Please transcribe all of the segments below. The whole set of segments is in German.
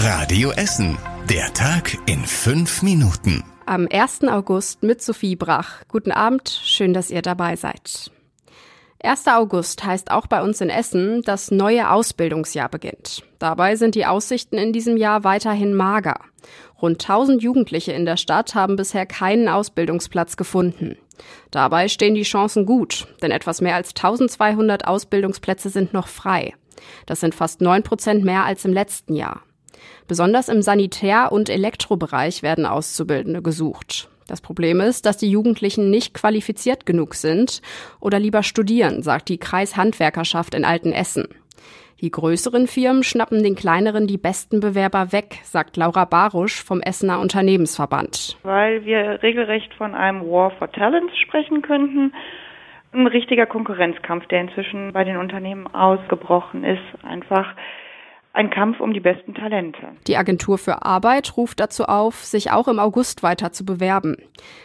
Radio Essen. Der Tag in fünf Minuten. Am 1. August mit Sophie Brach. Guten Abend, schön, dass ihr dabei seid. 1. August heißt auch bei uns in Essen, das neue Ausbildungsjahr beginnt. Dabei sind die Aussichten in diesem Jahr weiterhin mager. Rund 1000 Jugendliche in der Stadt haben bisher keinen Ausbildungsplatz gefunden. Dabei stehen die Chancen gut, denn etwas mehr als 1200 Ausbildungsplätze sind noch frei. Das sind fast 9 Prozent mehr als im letzten Jahr. Besonders im Sanitär- und Elektrobereich werden Auszubildende gesucht. Das Problem ist, dass die Jugendlichen nicht qualifiziert genug sind oder lieber studieren, sagt die Kreishandwerkerschaft in Altenessen. Die größeren Firmen schnappen den kleineren die besten Bewerber weg, sagt Laura Barusch vom Essener Unternehmensverband. Weil wir regelrecht von einem War for Talents sprechen könnten. Ein richtiger Konkurrenzkampf, der inzwischen bei den Unternehmen ausgebrochen ist. Einfach ein Kampf um die besten Talente. Die Agentur für Arbeit ruft dazu auf, sich auch im August weiter zu bewerben.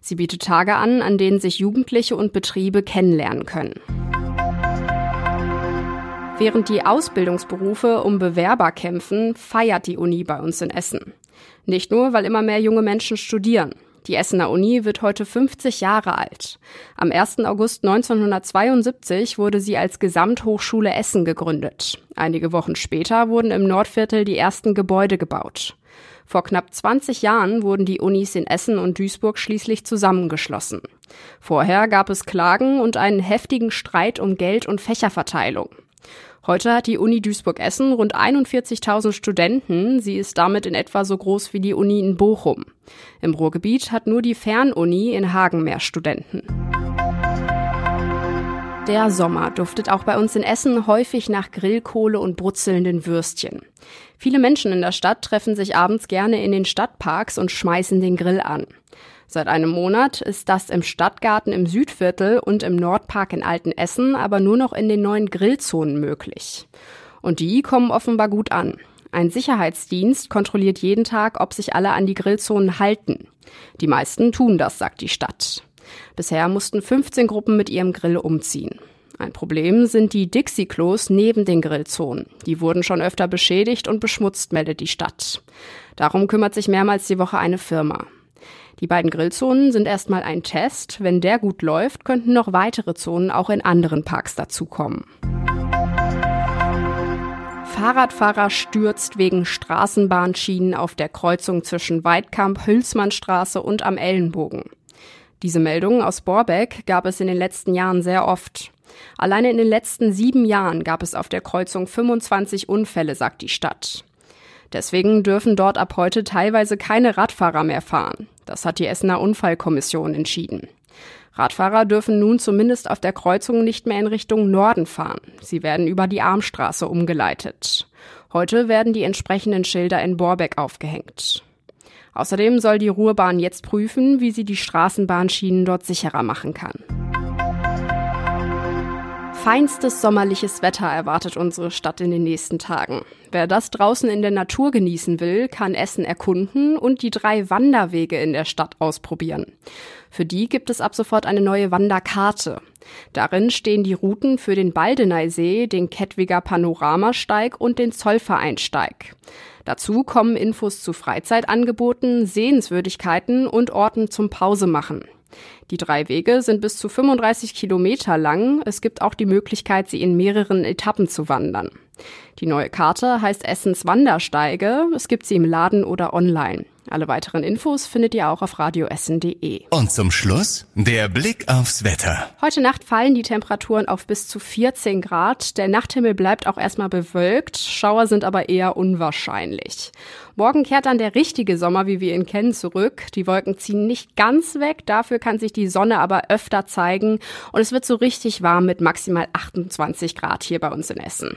Sie bietet Tage an, an denen sich Jugendliche und Betriebe kennenlernen können. Während die Ausbildungsberufe um Bewerber kämpfen, feiert die Uni bei uns in Essen. Nicht nur, weil immer mehr junge Menschen studieren. Die Essener Uni wird heute 50 Jahre alt. Am 1. August 1972 wurde sie als Gesamthochschule Essen gegründet. Einige Wochen später wurden im Nordviertel die ersten Gebäude gebaut. Vor knapp 20 Jahren wurden die Unis in Essen und Duisburg schließlich zusammengeschlossen. Vorher gab es Klagen und einen heftigen Streit um Geld und Fächerverteilung. Heute hat die Uni Duisburg-Essen rund 41.000 Studenten. Sie ist damit in etwa so groß wie die Uni in Bochum. Im Ruhrgebiet hat nur die Fernuni in Hagen mehr Studenten. Der Sommer duftet auch bei uns in Essen häufig nach Grillkohle und brutzelnden Würstchen. Viele Menschen in der Stadt treffen sich abends gerne in den Stadtparks und schmeißen den Grill an. Seit einem Monat ist das im Stadtgarten im Südviertel und im Nordpark in Altenessen aber nur noch in den neuen Grillzonen möglich. Und die kommen offenbar gut an. Ein Sicherheitsdienst kontrolliert jeden Tag, ob sich alle an die Grillzonen halten. Die meisten tun das, sagt die Stadt. Bisher mussten 15 Gruppen mit ihrem Grill umziehen. Ein Problem sind die Dixie-Klos neben den Grillzonen. Die wurden schon öfter beschädigt und beschmutzt, meldet die Stadt. Darum kümmert sich mehrmals die Woche eine Firma. Die beiden Grillzonen sind erstmal ein Test. Wenn der gut läuft, könnten noch weitere Zonen auch in anderen Parks dazukommen. Fahrradfahrer stürzt wegen Straßenbahnschienen auf der Kreuzung zwischen Weidkamp, Hülsmannstraße und am Ellenbogen. Diese Meldungen aus Borbeck gab es in den letzten Jahren sehr oft. Alleine in den letzten sieben Jahren gab es auf der Kreuzung 25 Unfälle, sagt die Stadt. Deswegen dürfen dort ab heute teilweise keine Radfahrer mehr fahren. Das hat die Essener Unfallkommission entschieden. Radfahrer dürfen nun zumindest auf der Kreuzung nicht mehr in Richtung Norden fahren. Sie werden über die Armstraße umgeleitet. Heute werden die entsprechenden Schilder in Borbeck aufgehängt. Außerdem soll die Ruhrbahn jetzt prüfen, wie sie die Straßenbahnschienen dort sicherer machen kann. Feinstes sommerliches Wetter erwartet unsere Stadt in den nächsten Tagen. Wer das draußen in der Natur genießen will, kann Essen erkunden und die drei Wanderwege in der Stadt ausprobieren. Für die gibt es ab sofort eine neue Wanderkarte. Darin stehen die Routen für den Baldeneysee, den Kettwiger Panoramasteig und den Zollvereinsteig. Dazu kommen Infos zu Freizeitangeboten, Sehenswürdigkeiten und Orten zum Pausemachen. Die drei Wege sind bis zu 35 Kilometer lang. Es gibt auch die Möglichkeit, sie in mehreren Etappen zu wandern. Die neue Karte heißt Essens Wandersteige. Es gibt sie im Laden oder online. Alle weiteren Infos findet ihr auch auf radioessen.de. Und zum Schluss der Blick aufs Wetter. Heute Nacht fallen die Temperaturen auf bis zu 14 Grad. Der Nachthimmel bleibt auch erstmal bewölkt. Schauer sind aber eher unwahrscheinlich. Morgen kehrt dann der richtige Sommer, wie wir ihn kennen, zurück. Die Wolken ziehen nicht ganz weg. Dafür kann sich die Sonne aber öfter zeigen. Und es wird so richtig warm mit maximal 28 Grad hier bei uns in Essen.